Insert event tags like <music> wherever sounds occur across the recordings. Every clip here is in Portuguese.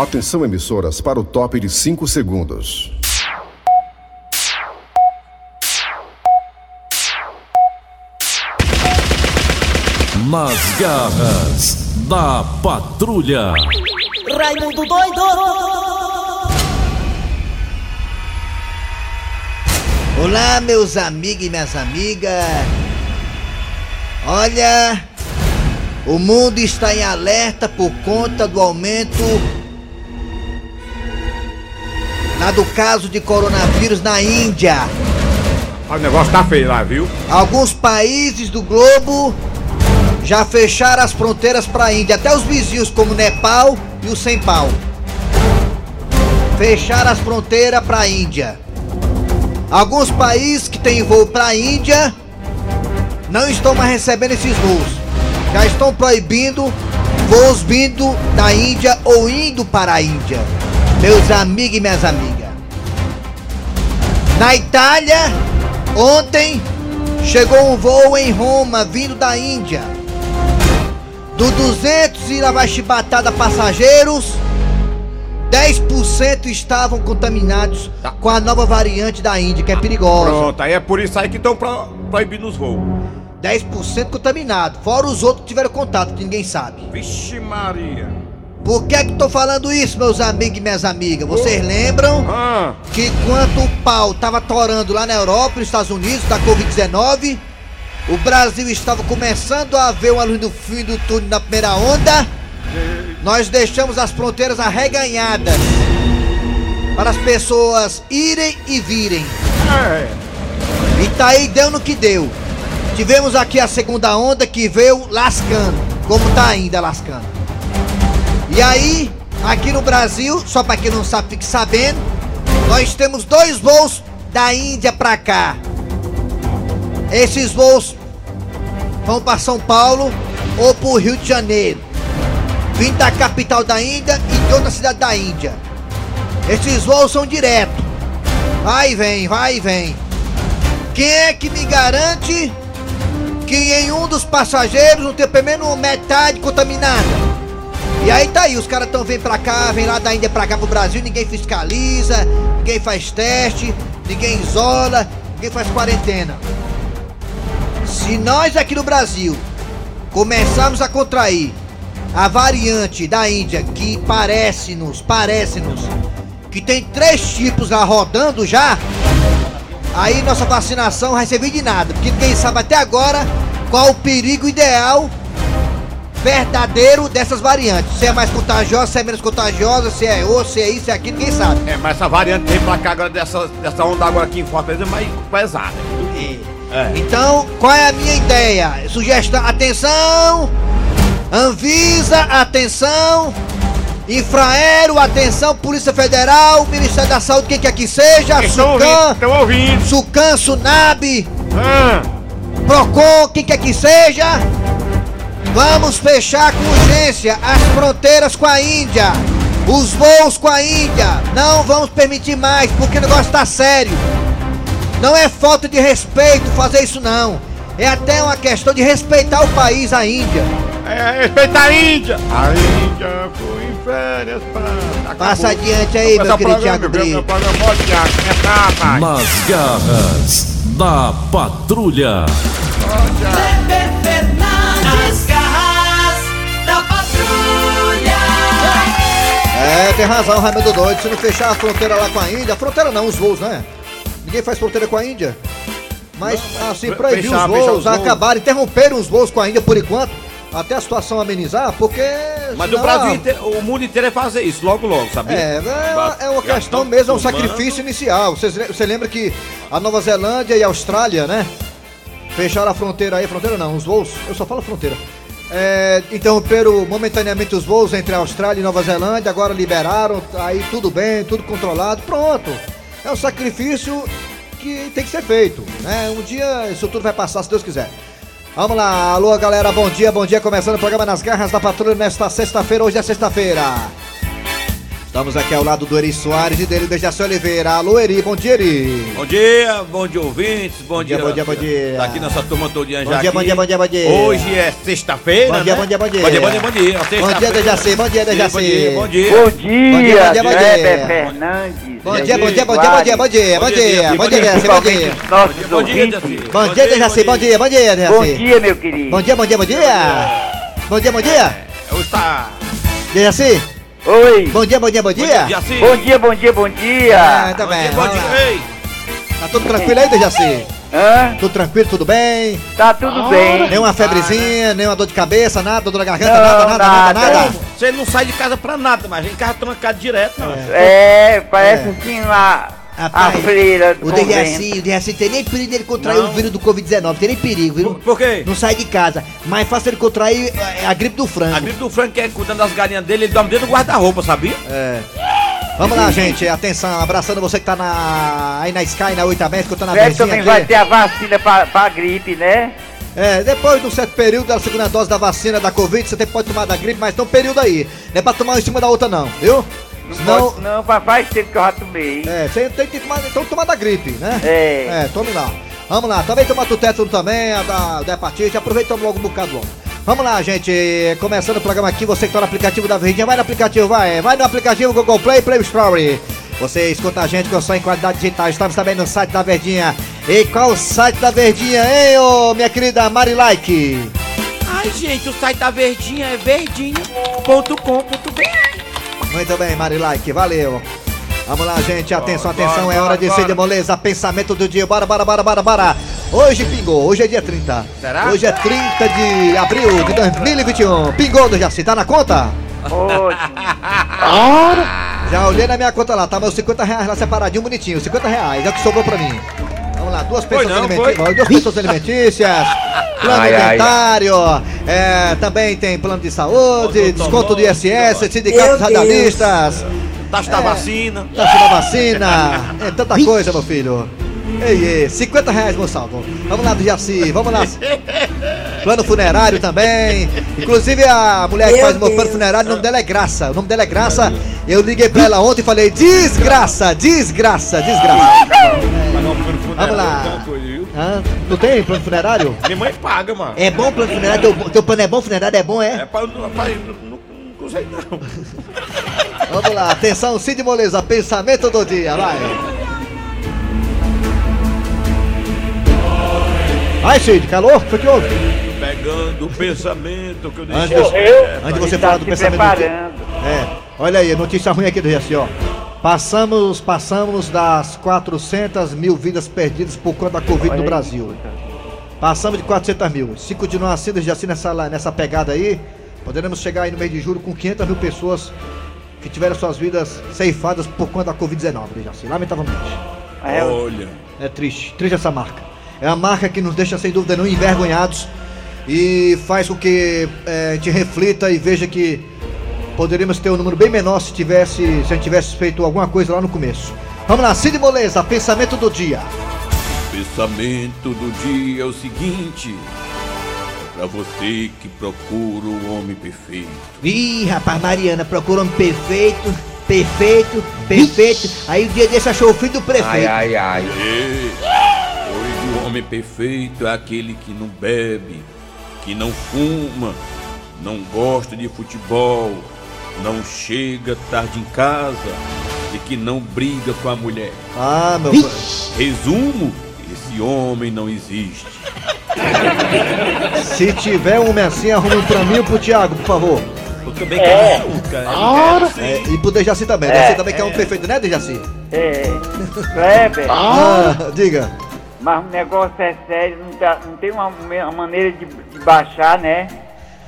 Atenção, emissoras, para o top de 5 segundos. Nas garras da patrulha. Raimundo doido! Olá, meus amigos e minhas amigas. Olha, o mundo está em alerta por conta do aumento lá do caso de coronavírus na Índia. O negócio tá feio lá, viu? Alguns países do globo já fecharam as fronteiras para a Índia, até os vizinhos como Nepal e o Sem Pau. Fecharam as fronteiras para a Índia. Alguns países que têm voo para a Índia não estão mais recebendo esses voos. Já estão proibindo voos vindo da Índia ou indo para a Índia. Meus amigos e minhas amigas. Na Itália, ontem chegou um voo em Roma vindo da Índia. Do 200 e lá vai chibatada passageiros, 10% estavam contaminados Tá. com a nova variante da Índia, que é perigosa. Pronto, aí é por isso aí que estão pro, proibindo os voos. 10% contaminado, fora os outros que tiveram contato, que ninguém sabe. Vixe Maria. Por que é que tô falando isso, meus amigos e minhas amigas? Vocês lembram Ah, que enquanto o pau tava torando lá na Europa, nos Estados Unidos, da Covid-19, o Brasil estava começando a ver uma luz no fim do túnel na primeira onda, nós deixamos as fronteiras arreganhadas para as pessoas irem e virem. é. E tá aí, deu no que deu. Tivemos aqui a segunda onda que veio lascando, como tá ainda lascando. E aí, aqui no Brasil, só pra quem não sabe, fique sabendo, nós temos dois voos da Índia pra cá. Esses voos vão pra São Paulo ou pro Rio de Janeiro. Vindo da capital da Índia e de outra cidade da Índia. Esses voos são direto. Vai e vem, vai e vem. Quem é que me garante que em um dos passageiros não tem pelo menos metade contaminada? E aí tá aí, os caras tão vindo pra cá, vem lá da Índia pra cá pro Brasil, ninguém fiscaliza, ninguém faz teste, ninguém isola, ninguém faz quarentena. Se nós aqui no Brasil começarmos a contrair a variante da Índia que parece-nos, parece-nos, que tem três tipos lá rodando já, aí nossa vacinação vai servir de nada, porque ninguém sabe até agora qual o perigo ideal verdadeiro dessas variantes. Se é mais contagiosa, se é menos contagiosa, se é ou, se é isso, se é aquilo, ninguém sabe. É, mas essa variante vem pra cá agora dessa, dessa onda agora aqui em Fortaleza é mais pesada. É. Então, qual é a minha ideia? Sugestão, atenção! Anvisa, atenção! Infraero, atenção! Polícia Federal, Ministério da Saúde, quem quer que seja, Estão ouvindo, Sucan, estão ouvindo. Sucan, Sunab, Ah, Procon, quem quer que seja, vamos fechar com urgência as fronteiras com a Índia, os voos com a Índia, não vamos permitir mais, porque o negócio tá sério. Não é falta de respeito fazer isso não, é até uma questão de respeitar o país, a Índia. é, respeita a Índia. A Índia foi em férias pra... Passa adiante aí, meu querido Thiago Brito. Nas garras da patrulha. Kleber É, tem razão, Raimundo Doido. Se não fechar a fronteira lá com a Índia, a fronteira não, os voos, né? Ninguém faz fronteira com a Índia. Mas, assim, fe- proibir fechar- os voos, os voos. acabar, interromper os voos com a Índia por enquanto, até a situação amenizar, porque. Mas senão, o Brasil inteiro, o mundo inteiro é fazer isso, logo, logo, sabia? É, é, uma- é uma questão tão mesmo, é um sacrifício inicial. Você lembra que a Nova Zelândia e a Austrália, né? Fecharam a fronteira aí, fronteira não, os voos, eu só falo fronteira. É, interromperam momentaneamente os voos entre a Austrália e Nova Zelândia, agora liberaram, aí tudo bem, tudo controlado, pronto. É um sacrifício que tem que ser feito, né? Um dia isso tudo vai passar, se Deus quiser. Vamos lá, alô galera, bom dia, bom dia, começando o programa Nas Garras da Patrulha nesta sexta-feira, hoje é sexta-feira. Estamos aqui ao lado do Eri Soares e dele, Dejaci Oliveira. Alô, Eri, bom dia, Eri. Bom dia, bom dia ouvintes, bom, dia, bom dia, bom dia. Tá aqui nossa turma todinha Bom já dia, aqui. bom dia, bom dia, bom dia. Hoje é sexta-feira, Bom dia, né? bom dia, bom dia. Bom dia, bom dia, bom dia. Bom dia. Dejaci, bom dia, Dejaci. Bom dia, bom dia. Bom Bom dia, dia, bom dia, bom dia. Fernandes. Bom dia, bom dia, bom dia, bom dia, bom dia, bom dia, bom dia, Dejaci, bom dia. Bom dia. Dejaci. Bom dia, Dejaci, bom dia, bom dia, Bom Dejaci. dia, meu querido. Bom dia, bom dia, bom dia. Bom dia, bom dia. Hoje tá... Dejaci, Oi. é bom dia, bom dia, bom dia. Bom dia, bom dia, bom Ah, dia. tá Bom bem, dia, bom dia. lá. Ei, Tá tudo tranquilo aí, Dejaci? Hã? Tudo tranquilo, tudo bem? Tá tudo bem. Nenhuma febrezinha, nenhuma dor de cabeça, nada, dor da garganta, Não, nada, nada, nada, nada. nada. Você não sai de casa pra nada, mas em casa trancado direto, não. É, parece É. assim a, a Rapaz, freira do O convento. Dejaci, o Dejaci tem nem perigo dele contrair Não. o vírus do Covid-19, tem nem perigo, viu? Por, por quê? Não sai de casa. Mais fácil ele contrair é, a gripe do frango. A gripe do Frank que é cuidando das galinhas dele, ele dorme dentro do guarda-roupa, sabia? É. Vamos lá, gente. Atenção, abraçando você que tá na, aí na Sky, na 8 aberta, que eu tô na Certo, também aqui. vai ter a vacina pra, pra gripe, né? É, depois de um certo período da segunda dose da vacina da Covid, você pode tomar da gripe, mas tem um período aí. Não é pra tomar em cima da outra, não, viu? Não, Senão. pode, não, fa- faz tempo que eu já tomei. É, você tem que tomar, então tomar da gripe, né? É. É, tome lá. Vamos lá, também toma do tétano também, a da, da hepatite, aproveita toma logo um bocado logo. Vamos lá, gente, começando o programa aqui, você que tá no aplicativo da Verdinha, vai no aplicativo, vai, vai no aplicativo Google Play, Play Store. Você escuta a gente com som em qualidade digital, estamos também no site da Verdinha. E qual o site da Verdinha, hein, ô, minha querida Mari Like? Ai, gente, o site da Verdinha é verdinha.com.br. Muito bem, Mari Like, valeu. Vamos lá, gente, atenção, Bora, atenção, é bora, hora de bora. ser de moleza, pensamento do dia, bora, bora, bora, bora, bora. Hoje pingou, hoje é dia 30. Será? Hoje é 30 de abril de 2021. Pingou do Jaci, tá na conta? Ótimo. Já olhei na minha conta lá, tá meus 50 reais lá separadinho, bonitinho, 50 reais, é o que sobrou pra mim. Vamos lá, duas pensões não, alimentícias, duas pensões alimentícias, plano Ai, dentário, é, também tem plano de saúde, desconto do ISS, Meu sindicato dos Deus. radialistas. Taxa da vacina. Taxa da vacina, é tanta coisa, meu filho. Ei, ei, 50 reais, moçado. Vamos lá do Jaci, vamos lá. Plano funerário também. Inclusive a mulher que Meu faz o meu plano funerário, o nome dela é Graça. O nome dela é Graça. Eu liguei pra ela ontem e falei: desgraça, desgraça, desgraça. Vamos lá. Hã? Tu tem plano funerário? Minha mãe paga, mano. É bom o plano funerário? Teu, teu plano é bom? Funerário é bom, É é? pra. pra não, não, não sei não. Vamos lá, atenção, Cid Moleza, pensamento do dia, vai. Vai, Cid, calor? Foi que houve? Pegando o pensamento que eu Antes, deixei. você- antes de você Está falar do pensamento. É, olha aí, notícia ruim aqui do Jaci, ó. Passamos, passamos das 400 mil vidas perdidas por conta da Covid no. Brasil. Passamos de 400 mil. Se continuar assim, Jaci, nessa, nessa pegada aí, poderemos chegar aí no mês de julho com 500 mil pessoas que tiveram suas vidas ceifadas por conta da Covid-19, Jaci, lamentavelmente. É, Olha. É triste, triste essa marca. É a marca que nos deixa sem dúvida não envergonhados e faz com que é, a gente reflita e veja que poderíamos ter um número bem menor se tivesse, se a gente tivesse feito alguma coisa lá no começo. Vamos lá, Cid Moleza, pensamento do dia. Pensamento do dia é o seguinte. É pra você que procura o homem perfeito. Ih, rapaz, Mariana, procura um perfeito, perfeito, perfeito. Aí o dia desse achou o filho do prefeito. ai, ai, ai. E, o homem perfeito é aquele que não bebe, que não fuma, não gosta de futebol, não chega tarde em casa e que não briga com a mulher. Ah, meu pai. Resumo, esse homem não existe. Se tiver um homem assim, arrume um pra mim e pro Thiago, por favor. Eu também quero um, cara. É, e pro Dejaci também. Dejaci também quer um perfeito, né, Dejaci? É. Kleber, Ah, diga. Mas o negócio é sério, não, tá- não tem uma, uma maneira de, de baixar, né?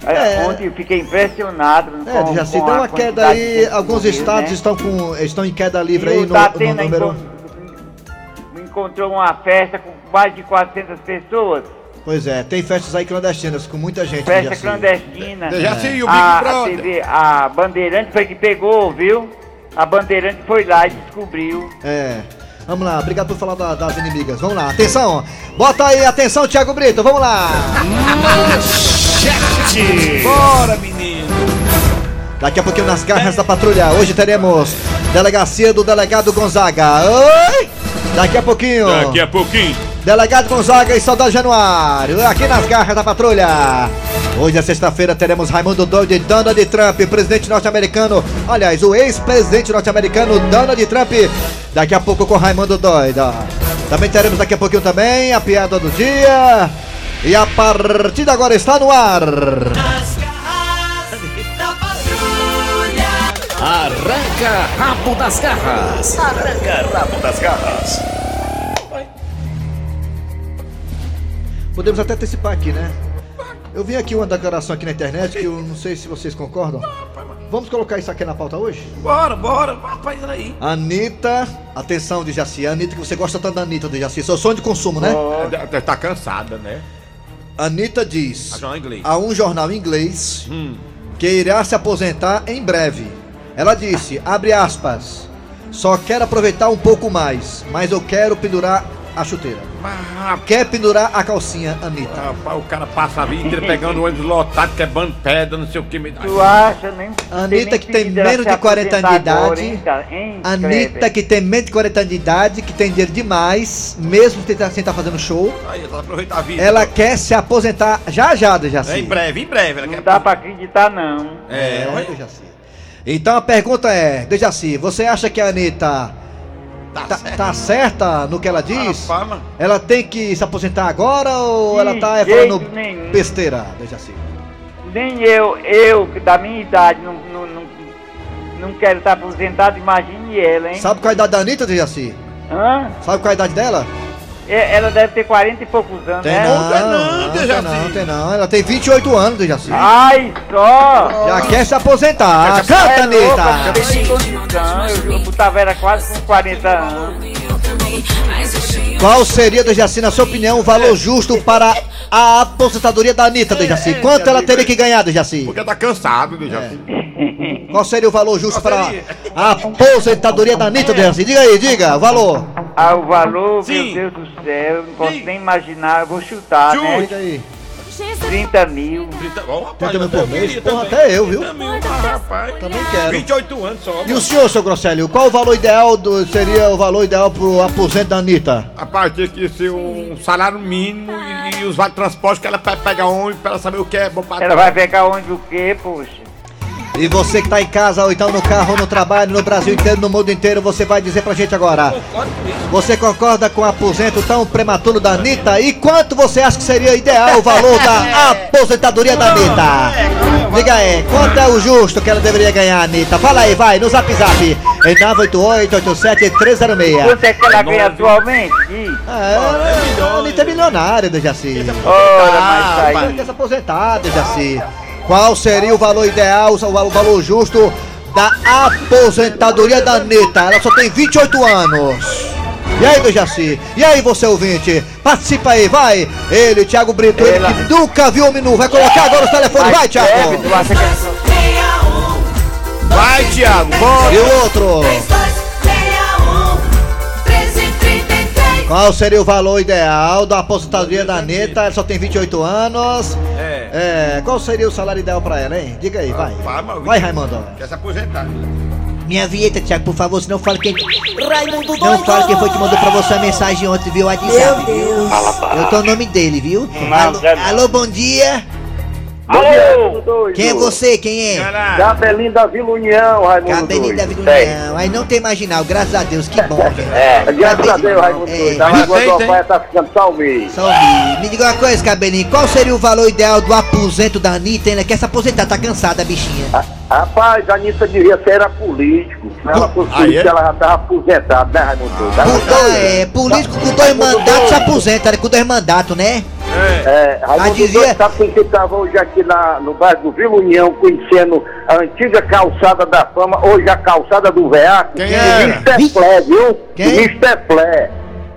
É. Ontem eu fiquei impressionado É, com, Jaci, com deu a uma queda aí, alguns estados né? estão, com, estão em queda livre E aí no, Datena no número. encon- encontrou uma festa com mais de 400 pessoas, Pois é, tem festas aí clandestinas com muita gente. festa clandestina. Jaci, e o Big a, a, Brother? TV, a Bandeirante foi que pegou, viu? A Bandeirante foi lá e descobriu. É. Vamos lá, obrigado por falar da- das inimigas. Vamos lá, atenção. Bota aí, atenção, Thiago Brito, vamos lá. Bora, menino! Daqui a pouquinho nas garras da patrulha. Hoje teremos delegacia do delegado Gonzaga. Oi! Daqui a pouquinho. Daqui a pouquinho. Delegado Gonzaga e Saudade Januário, aqui nas garras da patrulha. Hoje é sexta-feira, teremos Raimundo Doide e Donald Trump, presidente norte-americano. Aliás, o ex-presidente norte-americano Donald Trump. Daqui a pouco com Raimundo Doida. Também teremos daqui a pouquinho também a piada do dia. E a partida agora está no ar. Nas garras da patrulha. Arranca rabo das garras. Arranca rabo das garras. Podemos até antecipar aqui, né? Eu vi aqui uma declaração aqui na internet que eu não sei se vocês concordam. Vamos colocar isso aqui na pauta hoje? Bora, bora. Rapaz, aí. Anitta, atenção de Jaci, Anitta, que você gosta tanto da Anitta de Jaci, seu sonho de consumo, né? Tá cansada, né? Anitta diz A a um jornal inglês Hum. que irá se aposentar em breve. Ela disse, abre aspas, só quero aproveitar um pouco mais, mas eu quero pendurar a chuteira. Quer pendurar a calcinha, Anitta. rapaz, o cara passa a vida inteira pegando o ônibus lotado, quebrando pedra, não sei o que. Me... Tu acha, nem. Anitta que tem menos de 40 anos de idade. Anitta que tem menos de 40 anos de idade, que tem dinheiro demais, mesmo sem estar fazendo show, Aí, ela aproveita a vida. ela quer se aposentar já já, Dejaci. É em breve, em breve. Ela Não quer... dá pra acreditar, não. É, É. Dejaci. Então a pergunta é, Dejaci, você acha que a Anitta Tá tá, tá certa no que ela diz? Mano. Ela tem que se aposentar agora ou De ela tá é, falando nenhum. besteira, Dejaci? Nem eu, eu, da minha idade, não, não, não, não quero estar aposentado, imagine ela, hein? Sabe qual é a idade da Anitta, Dejaci? Hã? Sabe qual é a idade dela? É, Ela deve ter 40 e poucos anos, Tem né? não, tem não, não, tem Dejaci. não, tem não. Ela tem 28 anos, Dejaci. Ai, só! Já quer se aposentar. Se Canta, É louca, Anitta! eu tenho condição, eu, botava era quase com 40 anos. Qual seria, Dejaci, na sua opinião, o valor justo para a aposentadoria da Anitta, Dejaci? Quanto ela teria que ganhar, Dejaci? Porque tá cansado, né, já. Qual seria o valor justo para a aposentadoria da Anitta, Dejaci? Diga aí, diga, o valor. Ah, o valor, Sim. meu Deus do céu, eu não posso Sim. nem imaginar, eu vou chutar, Chute. né? Aí. 30 mil. 30, ó, rapaz, 30 mil até eu por mês? Porra, até eu, viu? 30 mil, mas, rapaz. Também quero. 28 anos só. E o senhor, seu Grosselio, qual o valor ideal do, seria o valor ideal pro aposento da Anitta? Rapaz, tinha que ser um salário mínimo e, e os vale transporte que ela pe- pega onde pra ela saber o que é bom pra Ela vai pegar onde o quê, poxa? E você que tá em casa, ou então no carro, ou no trabalho, no Brasil inteiro, no mundo inteiro, você vai dizer pra gente agora. Você concorda com o aposento tão prematuro da Anitta? E quanto você acha que seria ideal o valor da <laughs> aposentadoria da Anitta? Diga aí, quanto é o justo que ela deveria ganhar, Anitta? Fala aí, vai, no zap zap. Em 988-87-306. Quanto é que ela ganha atualmente? Ih, É, a Anitta é milionária, Dejaci. Ora, Ah, mas Ela aí. quer se aposentar, Dejaci. Qual seria o valor ideal, o val- o valor justo da aposentadoria da Anitta? Ela só tem 28 anos. E aí, Dejaci? E aí, você ouvinte? Participa aí, vai! Ele, Thiago Brito, ele Ela- que nunca viu o menu, vai colocar agora os telefones, vai, Thiago! Vai, Thiago, bora! E o outro? Qual seria o valor ideal da aposentadoria da Anitta? Ela só tem 28 anos. É. É, qual seria o salário ideal pra ela, hein? Diga aí, vai. Vai, Vai, Raimundo. Quer se aposentar. Minha vinheta, Thiago, por favor, senão fala quem. Raimundo doido. Não fala quem foi que mandou pra você a mensagem ontem, viu? WhatsApp. Eu tô o nome dele, viu? Alô, alô, bom dia. Alô! Quem é você? Quem é? Cabelinho da Vila União, Raimundo. Cabelinho da Tem. União. Aí não tem marginal, graças a Deus, que bom, <laughs> velho. É, graças a Deus, Raimundo. É. doido. Da Lagoa do. Alfaia tá ficando só o mês. Só ouvir. Me diga uma coisa, Cabelinho, qual seria o valor ideal do aposento da Anitta? Ela quer se aposentar, tá cansada, a bichinha. Ah, Rapaz, a Anitta devia ser era político. Se ela fosse Ah, política, é? ela já tava aposentada, né, Raimundo? doido? Ela Puta, tá- é, político com dois mandatos se aposenta, né? Com dois mandatos, né? É, Raimundo Ah, dizia- doido, sabe quem que tava hoje aqui na, no bairro do Vila União, conhecendo a antiga calçada da fama, hoje a calçada do Veaco? Quem era? Mr. Flé, viu? Quem? Mr. Flé.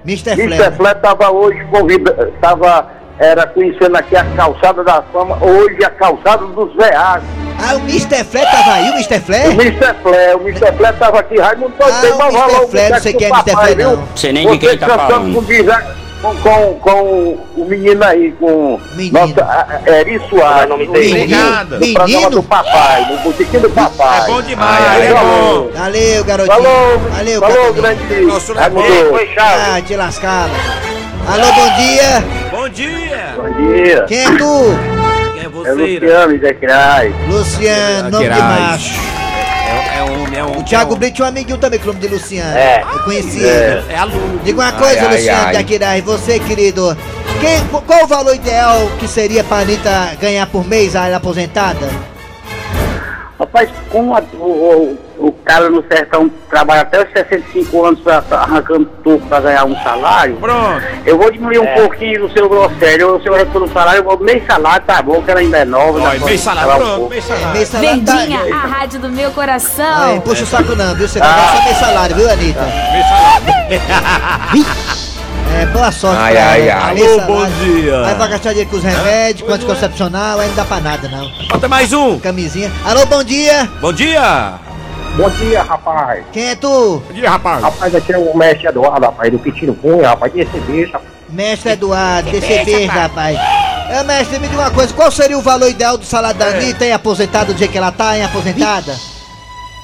Mr. Mr. Flé. Flé tava hoje convida, tava, era conhecendo aqui a calçada da fama, hoje a calçada dos veados. Ah, o Mr. Flé tava aí, o Mr. O Flé? Mr. Flé, o Mr. Flé tava aqui, Raimundo, Ah, tem o Mr. Flé, não sei quem é Mr. Flé, não. Sei nem de quem tá falando. com, com, com o menino aí, com Menino. nossa a- a- Eri Soares, no, Obrigado. no programa Menino? do papai, no botiquinho do papai. É bom demais, Ai, é ai, bom. Valeu, garotinho. Falou, Valeu, falou, grande. Nosso Raimundo. negócio. Ah, te lascava. Alô, bom dia. Bom dia! Bom dia. Quem é tu? Quem é É você? Luciano Zé Crais. Luciano, nome de macho. É, é homem, é homem. O Thiago Brito tinha um amiguinho também com o nome de Luciano. É. Eu conheci É. ele. É aluno. Diga uma coisa, Ai, Luciano ai. de Aquiraz, você, querido. Quem, qual o valor ideal que seria pra Anitta ganhar por mês, a ela aposentada? Rapaz, como a- o, o, o cara no sertão trabalha até os 65 anos pra, pra- arrancando tudo pra ganhar um salário, Pronto. eu vou diminuir um pouquinho do seu grossério. O senhor arrancando um salário, eu vou meio salário, tá bom, que ela ainda é nova. Olha, meio salário, um pronto, meio salário. Meio salário tá- Verdinha, a rádio do meu coração. Ai, puxa o saco não, viu? Você vai ganhar só meio salário, viu, Anitta? Meio salário. É, boa sorte Ai, pra ai, ai. Alô, bom dia. Aí vai gastar dinheiro com os remédios, com anticoncepcional, aí não dá pra nada, não. Falta mais um. Camisinha. Alô, bom dia. Bom dia! Bom dia, rapaz. Quem é tu? Bom dia, rapaz. Rapaz, aqui é o mestre Eduardo, rapaz, do Pitino Cunha, rapaz, desse bicho, rapaz. Mestre Eduardo, DCB, rapaz. É, mestre, me diga uma coisa, qual seria o valor ideal do salário da Anitta, hein, aposentada, do dia que ela tá, hein, aposentada?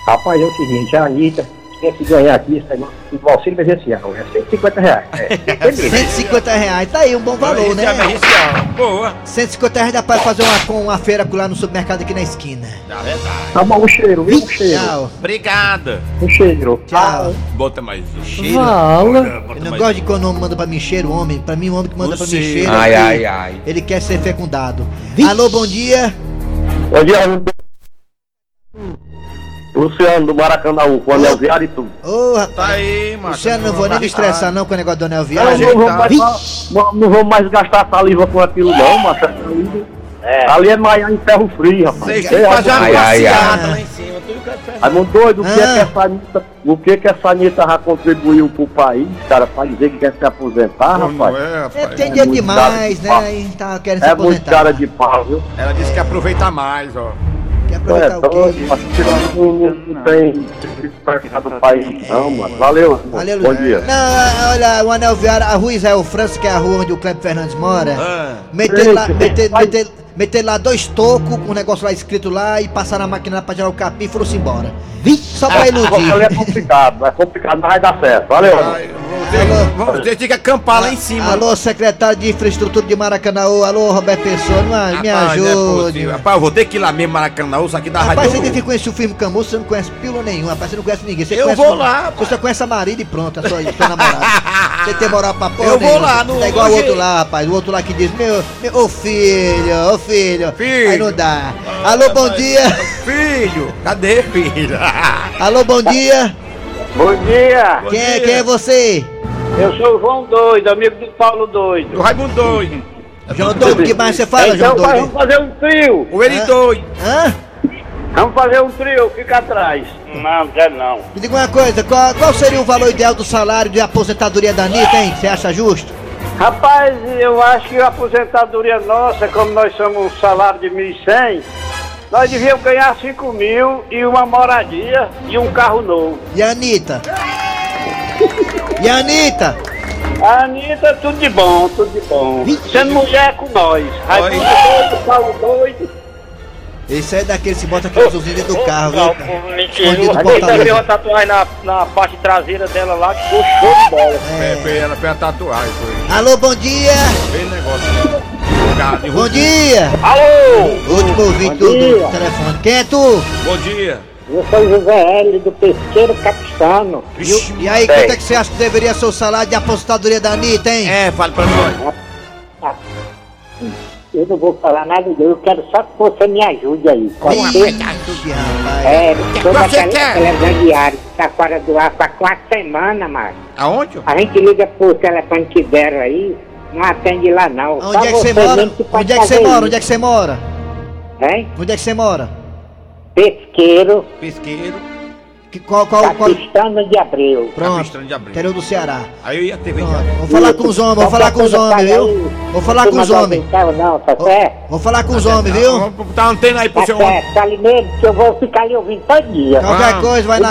Rapaz, é o seguinte, a Anitta tinha que ganhar aqui esse negócio do auxílio emergencial, é 150 reais. <laughs> É, 150 reais, tá aí, um bom valor, né? é emergencial. Boa. 150 reais dá pra fazer uma, com uma feira lá no supermercado aqui na esquina. Dá verdade. tá bom, um cheiro, viu? Um cheiro. Tchau, Obrigada. Um cheiro. tchau. Bota mais um cheiro. Eu não gosto de quando o homem manda pra mim cheiro, homem. Pra mim, o homem que manda pra mim cheiro. Ai, é que ai, ai. Ele quer ser fecundado. Alô, bom dia. Bom dia, Luciano do Maracanãú, com o Anel Viário e tudo. Ô, rapaz. Tá aí, mano. Luciano, não vou nem me estressar não com o negócio do anel Não, viagem. não, vamos mais, não, não vamos mais gastar saliva com aquilo não, mas ali é, ali é Maia em ferro frio, rapaz. Vocês É, têm que fazer uma Ai, ai, passeada ai. lá em cima. É. Aí, muito doido, o que, Ah. é que essa Anitta, o que que essa Anitta já contribuiu pro país, cara, pra dizer que quer se aposentar, Não, rapaz? não é, É, rapaz. tem dinheiro muito demais, de né? E tá querendo se É muito aposentar. cara de pau, viu? Ela disse que aproveita mais, ó. Quer É, aproveitar o quê? doido, mas não, não, não tem mercado do país, não, mano. Valeu, Bom dia. Não, olha, o Anel Viário, a rua Israel França, que é a rua onde o Cleber Fernandes mora. Ah. Meter lá, Sim, meter, vai. meter, meter lá dois tocos, com um negócio lá escrito lá, e passar na máquina lá pra tirar o capim e foram-se embora. Só pra iludir. É complicado, é complicado, mas vai dar certo. Valeu, ter- Vamos ter que acampar lá em cima. Alô, secretário de infraestrutura de Maracanã, alô, Roberto Pessoa, não, me Rapaz, não é ajude. possível. Rapaz, eu vou ter que ir lá mesmo, Maracanã, isso aqui da Rapaz, rádio. você tem que conhecer o filme Camus, você não conhece pílula nenhuma, rapaz, você não conhece ninguém. Você Eu conhece vou lá, Você conhece a marido e pronto, a sua, sua namorada. <laughs> Você tem moral pra porra Eu vou nenhuma. lá no- Tá igual o outro lá, rapaz, o outro lá que diz, meu, meu ô filho, ô filho. Filho. Aí não dá. Alô, bom dia. Filho, cadê, filho? Alô, bom dia. <laughs> Bom dia, Quem é, quem é você? eu sou o João Doido, amigo do Paulo Doido. O Raimundo doido. João Doido, que mais você fala, João Então Doido? vamos fazer um trio. O ele Hã? doido. Hã? Vamos fazer um trio, fica atrás. Não, quero não. Me diga uma coisa, qual, qual seria o valor ideal do salário de aposentadoria da Anitta, hein? Você acha justo? Rapaz, eu acho que a aposentadoria nossa, como nós somos um salário de 1.100, nós devíamos ganhar 5 mil e uma moradia e um carro novo. E a Anitta? E a Anitta? A Anitta, tudo de bom, tudo de bom. Sendo mulher com nós. Raimundo doido, Paulo doido. Esse é daquele que bota aquele azulzinho dentro do carro, viu? Mentira. Escondido A no Anitta porta-luva. tem uma tatuagem na, na parte traseira dela lá que ficou show de bola. É, foi ela fez a tatuagem, foi. Alô, bom dia! Bem negócio. De Bom dia! Alô! Último ouvinte do, telefone. Quem é tu? Bom dia. Eu sou José L do Pesqueiro Capistano. E, o- e aí, quanto é que você acha que deveria ser o salário de aposentadoria da Anitta, hein? É, fale pra nós. Eu não vou falar nada, eu quero só que você me ajude aí. Pode Ih, ser? É, toda você aquela quer? televisão diária que tá fora do ar faz quase semana, mas Aonde? a gente liga pro telefone que deram aí, não atende lá não. Onde Só é que você mora? que Onde é que você mora? isso. Onde é que você mora? Hein? Onde é que você mora? Pesqueiro, Pesqueiro. Que, qual, qual, qual? Capistano de Abreu. Pronto. Capistano de Abril. Interior do Ceará. Aí eu ia ter Pronto. vendido. Vou falar com os homens, vou falar com os homens, viu? Vou falar com os homens. Não, tá Vou- certo? Vou falar com os homens, viu? Botar uma antena aí pro Tá seu homem. certo, tá ali mesmo que eu vou ficar ali ouvindo todo dia. Qualquer coisa, vai O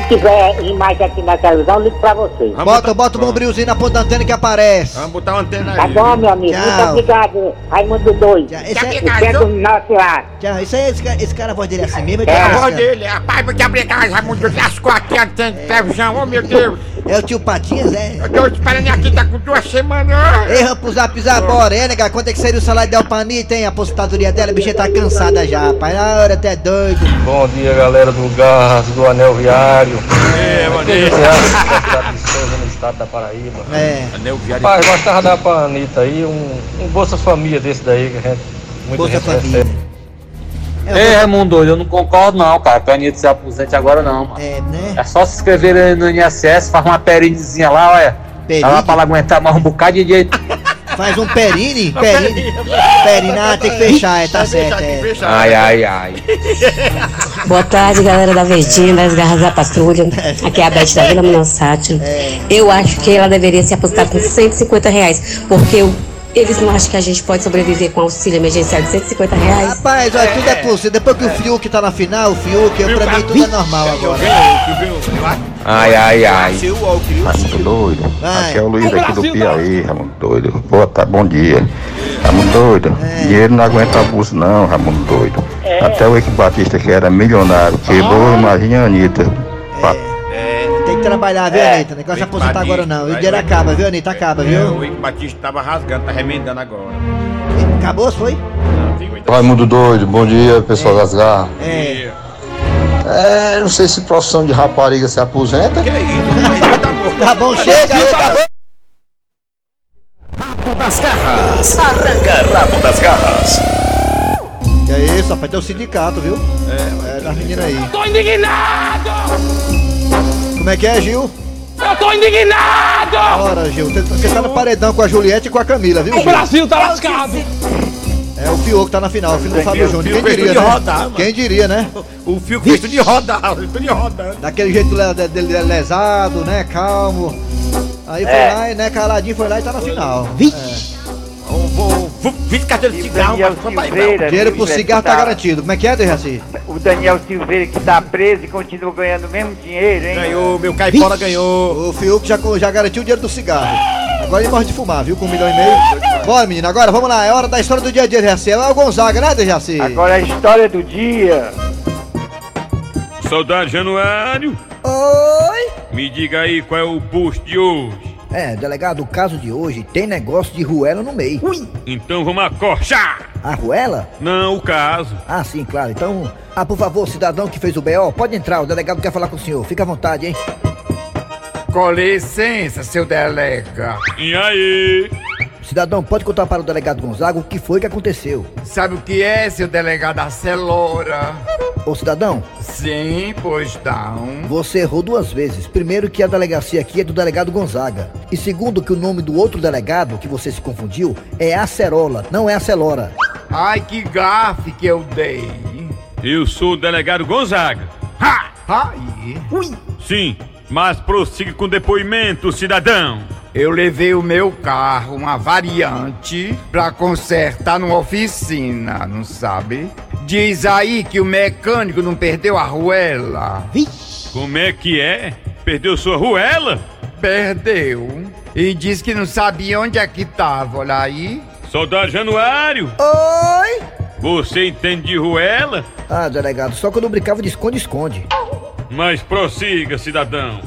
se tiver imagem aqui na televisão, eu ligo pra vocês. Bota, bota o bombrilzinho na ponta da antena que aparece. Vamos botar uma antena aí. Tá bom, meu amigo? Muito Tchau. obrigado, Raimundo Doido. Tchau. Esse é- Você é do nosso lado. Tchau, isso aí, esse, cara- esse cara, a voz dele é assim mesmo. É, é, a Olha dele, rapaz, muito obrigado, Raimundo. Lascou aqui a antena de televisão, oh meu Deus. É o tio Patinhas, é? Eu tô esperando aqui, tá com duas semanas. Ei, vamos zap zap, bora, é, nega? Quanto é que seria o salário da Alpanita, hein? A aposentadoria dela, a bichinha tá cansada já, rapaz. Na hora até doido. Bom dia, galera do Gás, do Anel Viário. É, bom é dia. No estado da Paraíba. É. Anel Viário. Rapaz, gostava da Panita aí, um, um Bolsa Família desse daí que a gente. Muita Bolsa Família. recebe. Ei, Raimundo, doido, eu não concordo não, cara. Que a Anitta se aposente agora não, mano. É, né? É só se inscrever aí no INSS, faz uma perinezinha lá, olha. Perine? Dá lá pra ela aguentar mais um bocado de dia. Faz um perine? Perine. Perine, ah, tem que fechar, é, tá certo, é. Ai, ai, ai. Boa tarde, galera da Verdinha, das Garras da Patrulha. Aqui é a Beth da Vila Minossati. Eu acho que ela deveria se apostar com 150 reais, porque eu- eles não acham que a gente pode sobreviver com auxílio emergencial de 150 reais. Rapaz, olha, tudo é possível. Depois que o Fiuk tá na final, o Fiuk, eu, pra mim tudo é normal agora. Ai, ai, ai. Raimundo doido. Vai. Aqui é o Luiz aqui do Piauí, Raimundo doido. Boa tarde, bom dia. Raimundo doido. Dinheiro não aguenta abuso não, Raimundo doido. Até o Eike Batista que era milionário, quebrou, imagina a Anitta. Que trabalhar, viu, É, Anitta? Negócio de Rick aposentar Batista, agora não. O dinheiro acaba, viu, Anitta? Acaba, É, viu? o Ike Batista tava rasgando, tá remendando agora. Acabou, foi? Raimundo doido, bom dia, pessoal das Garras. É. É, não sei se profissão de rapariga se aposenta. Que é isso? Tá bom, chega tá bom. Rabo das garras. Arranca rabo das garras. Que é isso, rapaz, tem o sindicato, viu? É, é das meninas aí. Tô indignado! Como é que é, Gil? Eu tô indignado! Ora, Gil, você- você tá no paredão com a Juliette e com a Camila, viu, O Gil? Brasil tá lascado! É o Fiuk que tá na final, o filho do É, Fábio o Júnior. Quem diria, né? rodar. Quem diria, né? O fio fez tudo de rodar, tudo de rodando. Daquele jeito le- de- dele lesado, né? Calmo. Aí foi É. lá, e, né? Caladinho foi lá e tá na final. Vou, vou, 20 carteiras de cigarro, Daniel mas Silveira, É. Dinheiro pro cigarro que tá garantido. Como é que é, Dejaci? O Daniel Silveira que tá preso e continua ganhando o mesmo dinheiro, hein? Ganhou, meu caipora ganhou. O Fiuk já, já garantiu o dinheiro do cigarro. Agora ele morre de fumar, viu? Com um milhão e meio. Bora, menino, agora vamos lá. É hora da história do dia a dia, Dejaci. É o Gonzaga, né, Dejaci? Agora a história do dia. Soldado Januário, Oi! me diga aí qual é o post de hoje. É, delegado, o caso de hoje tem negócio de ruela no meio. Ui! Então vamos acorchar. A ruela? Não, o caso. Ah, sim, claro. Então, ah, por favor, cidadão que fez o BO, pode entrar, o delegado quer falar com o senhor. Fica à vontade, hein? Com licença, seu delega. E aí? Cidadão, pode contar para o delegado Gonzaga o que foi que aconteceu. Sabe o que é, seu delegado Acelora? Ô, cidadão, Sim, pois não. você errou duas vezes. Primeiro que a delegacia aqui é do delegado Gonzaga. E segundo que o nome do outro delegado, que você se confundiu, é Acerola, não é Acelora. Ai, que gafe que eu dei. Eu sou o delegado Gonzaga. Ha! Ai. Sim, mas prossiga com o depoimento, cidadão. Eu levei o meu carro, uma variante, pra consertar numa oficina, não sabe? Diz aí que o mecânico não perdeu a arruela. Como é que é? Perdeu sua ruela? Perdeu. E diz que não sabia onde é que tava, olha aí. Soldado Januário, Oi! você entende de ruela? Ah, delegado, só quando eu brincava de esconde-esconde. Mas prossiga, cidadão.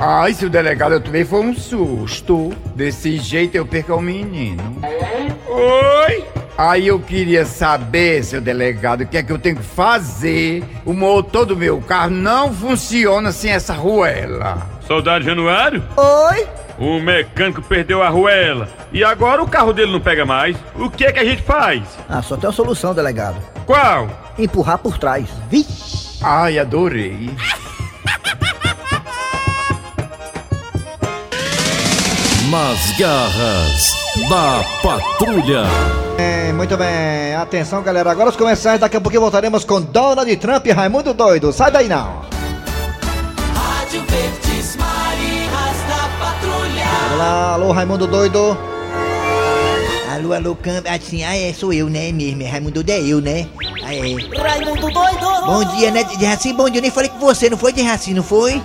Ai, seu delegado, eu também foi um susto. Desse jeito eu perco o menino. Oi? Aí eu queria saber, seu delegado, o que é que eu tenho que fazer. O motor do meu carro não funciona sem essa ruela. Soldado Januário, Oi! o mecânico perdeu a ruela e agora o carro dele não pega mais. O que é que a gente faz? Ah, só tem uma solução, delegado. Qual? Empurrar por trás. Ai, adorei. Nas garras da patrulha. É, muito bem. Atenção, galera. Agora os comerciais. Daqui a pouquinho voltaremos com Donald Trump e Raimundo Doido. Sai daí, não. Rádio Verdes Marias da Patrulha. Vamos lá. Alô, Raimundo Doido. Alô, alô, câmbio. Assim, ah, é, sou eu, né, mesmo. É Raimundo é eu, né? Aí. Raimundo doido! Bom dia, né, Dejaci? Bom dia. Eu nem falei com você, não foi, Dejaci? Não foi?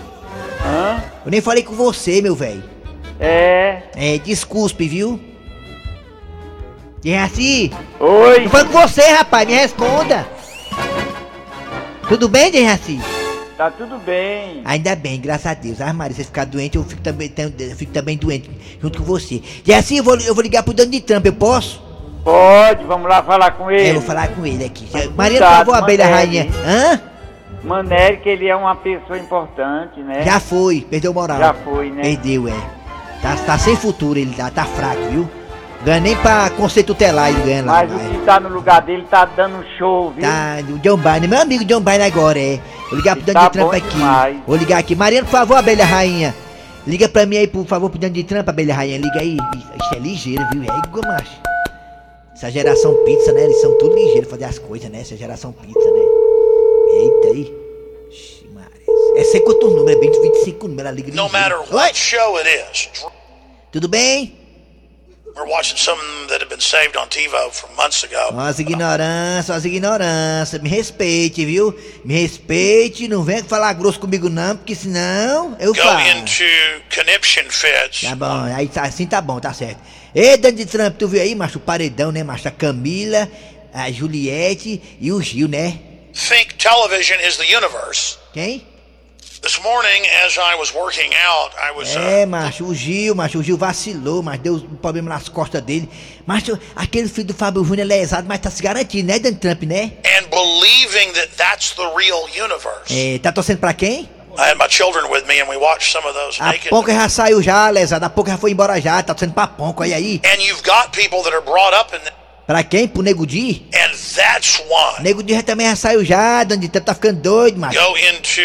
Hã? Eu nem falei com você, meu velho. É. É, desculpe, viu? Dejaci? Oi. Não foi com você, rapaz. Me responda. Tudo bem, Dejaci? Tá tudo bem. Ainda bem, graças a Deus. Ah, Maria, você ficar doente, eu fico também, tam- eu fico também doente junto com você. Dejaci, eu vou, eu vou ligar pro Donald Trump, eu posso? Pode, vamos lá falar com ele. É, eu vou falar com ele aqui. Maria, cuidado, por favor, abelha rainha. Hã? Que ele é uma pessoa importante, né? Já foi, perdeu moral. Já foi, né? Perdeu, é. Tá, tá sem futuro, ele tá, tá fraco, viu? Ganha nem pra conceito tutelar ele ganha lá. Mas o que tá no lugar dele tá dando um show, viu? Tá, o John Biden, meu amigo John Biden agora, é. Vou ligar pro Tá Donald Trump bom aqui. demais. Vou ligar aqui. Mariana, por favor, abelha rainha. Liga pra mim aí, por favor, pro Donald Trump, abelha rainha. Liga aí. Isso é ligeiro, viu? É igual, macho. Essa geração pizza, né? Eles são tudo ligeiros fazer as coisas, né? Essa geração pizza, né? Eita aí. É sem quantos números? É bem de 25 números. Ela liga No matter what show it is, Tudo bem? we're watching some that have been saved on TiVo from months ago. Nossa ignorância, nossa ignorância. Me respeite, viu? Me respeite. Não venha falar grosso comigo, não, porque senão eu Go falo. into conniption fits. Tá bom, aí tá, assim tá bom, tá certo. Ei, Donald Trump, tu viu aí, macho, o paredão, né, macho? A Camila, a Juliette e o Gil, né? Think television is the universe. Quem? This morning, as I was working out, I was uh, É, macho, o Gil, macho, o Gil vacilou, mas deu um problema nas costas dele. Macho, aquele filho do Fábio Júnior é lesado, mas tá se garantindo, né, Donald Trump, né? and believing that that's the real universe. É, tá torcendo pra quem? I had my children with me, and we watched some of those A naked. Ponca já saiu já, lesado, a Ponca já foi embora já, tá torcendo pra Ponca, olha aí. And you've got people that are brought up in that, Pra quem? Pro Nego Di? and that's. Nego Di já também já saiu já, Donald Trump tá ficando doido, macho. Go into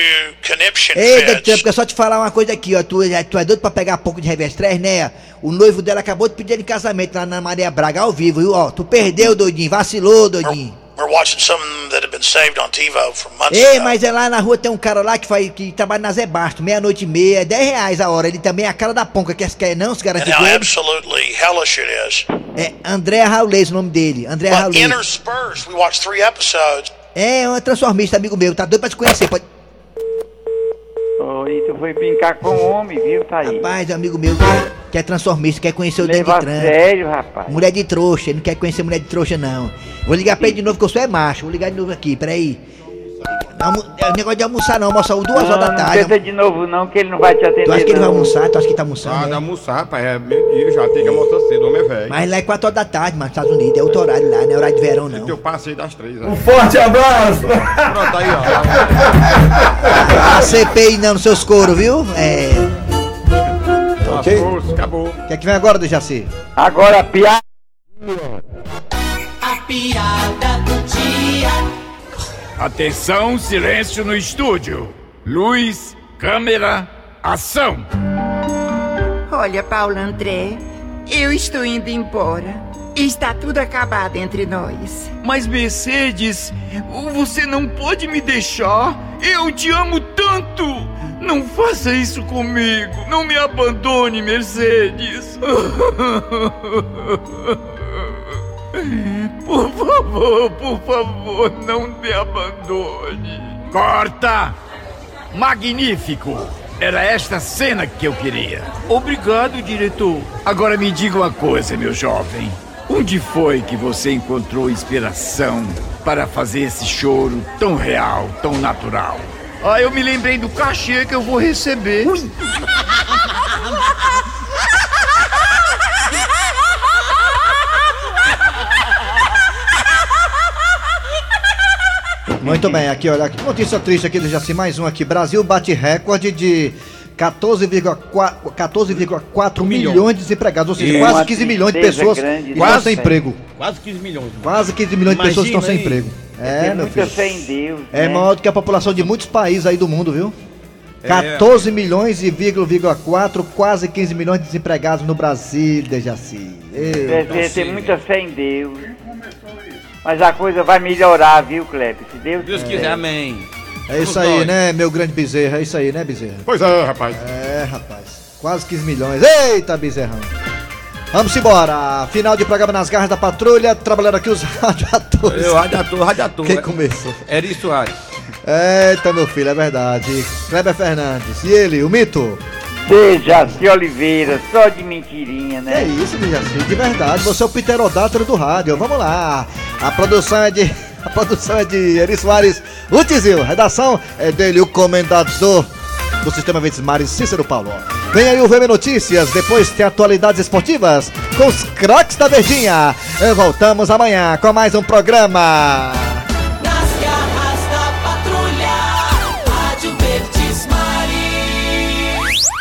conniption Ei, Donald. Trump, quero só te falar uma coisa aqui, ó. Tu, é- tu é doido pra pegar pouco de revestrez, né? O noivo dela acabou de pedir ele em casamento lá na Maria Braga, ao vivo, viu? Ó, tu perdeu, doidinho, vacilou, doidinho. We're watching some that have been saved on TiVo from months Ei, ago. mas é lá na rua tem um cara lá que, faz, que trabalha na Zé Basto, meia-noite e meia, 10 reais a hora. Ele também é a cara da ponca, quer, quer não how com ele? absolutely hellish it is. É André Raulês o nome dele, André But Raulês. interspersed, we watched three episodes. É, um transformista, amigo meu, tá doido pra te conhecer. Pode... Oi, tu foi brincar com o homem, viu, tá aí? Rapaz, é um amigo meu que, que é transformista, quer conhecer o Leva a Trump. sério, rapaz. Mulher de trouxa, ele não quer conhecer mulher de trouxa, não. Vou ligar pra ele de novo, que eu sou é macho. Vou ligar de novo aqui, peraí. Almo... É negócio de almoçar, não. Almoçar duas horas da Não, tarde. tenta de novo não, que ele não vai te atender Tu acha que ele vai não. almoçar? Tu acha que tá almoçando? Ah, né? almoçar, rapaz. É meio-dia já, tem que almoçar cedo, o homem é velho. Mas lá é 4 horas da tarde, mano, nos Estados Unidos. É outro horário lá, não é horário de verão, não. Eu passei das três. né? Um forte abraço! Pronto, aí, A CPI não nos seus coros, viu? É. ó. Ok. Acabou. O que é que vem agora do Jaci? Agora a piada. Piada do dia. Atenção, silêncio no estúdio. Luz, câmera, ação. Olha, Paulo André, eu estou indo embora. Está tudo acabado entre nós. Mas Mercedes, você não pode me deixar. Eu te amo tanto. Não faça isso comigo. Não me abandone, Mercedes. <laughs> Por favor, por favor, não me abandone. Corta! Magnífico! Era esta cena que eu queria. Obrigado, diretor. Agora me diga uma coisa, meu jovem. Onde foi que você encontrou inspiração para fazer esse choro tão real, tão natural? Ah, eu me lembrei do cachê que eu vou receber. Muito bem, aqui, olha, que notícia triste aqui do Jaci, mais um aqui. Brasil bate recorde de 14,4 14,4 milhões de desempregados, ou seja, Isso. quase Uma 15 milhões de pessoas estão sem emprego. Quase 15 milhões. Quase 15 milhões de pessoas estão sem Imagina aí. emprego. É, É, meu filho. fé em Deus. É né? maior do que a população de muitos países aí do mundo, viu? É. 14 milhões e vírgula, vírgula 4, quase 15 milhões de desempregados no Brasil, Dejaci. Eu- É, tem, tem muita fé em Deus. Mas a coisa vai melhorar, viu, Kleber? Se Deus, Deus quiser, amém. É isso aí, né, meu grande bezerra? É isso aí, né, bezerra? Pois é, rapaz. É, rapaz. Quase 15 milhões. Eita, bezerrão. Vamos embora. Final de programa nas garras da patrulha. Trabalhando aqui os <laughs> radiadores. Eu, radiator, radiator. Quem começou? Eri Soares. Eita, meu filho, é verdade. Kleber Fernandes. E ele, o mito? Dejaci Oliveira, só de mentirinha, né? É isso, Dejaci, de verdade. Você é o pterodátero do rádio. Vamos lá. A produção é de. <laughs> A produção é de Eri Soares Lutizil. Redação é dele, o comendador do Sistema Verdes Mares, Cícero Paulo. Vem aí o VM Notícias, depois tem atualidades esportivas com os craques da Verdinha. Voltamos amanhã com mais um programa.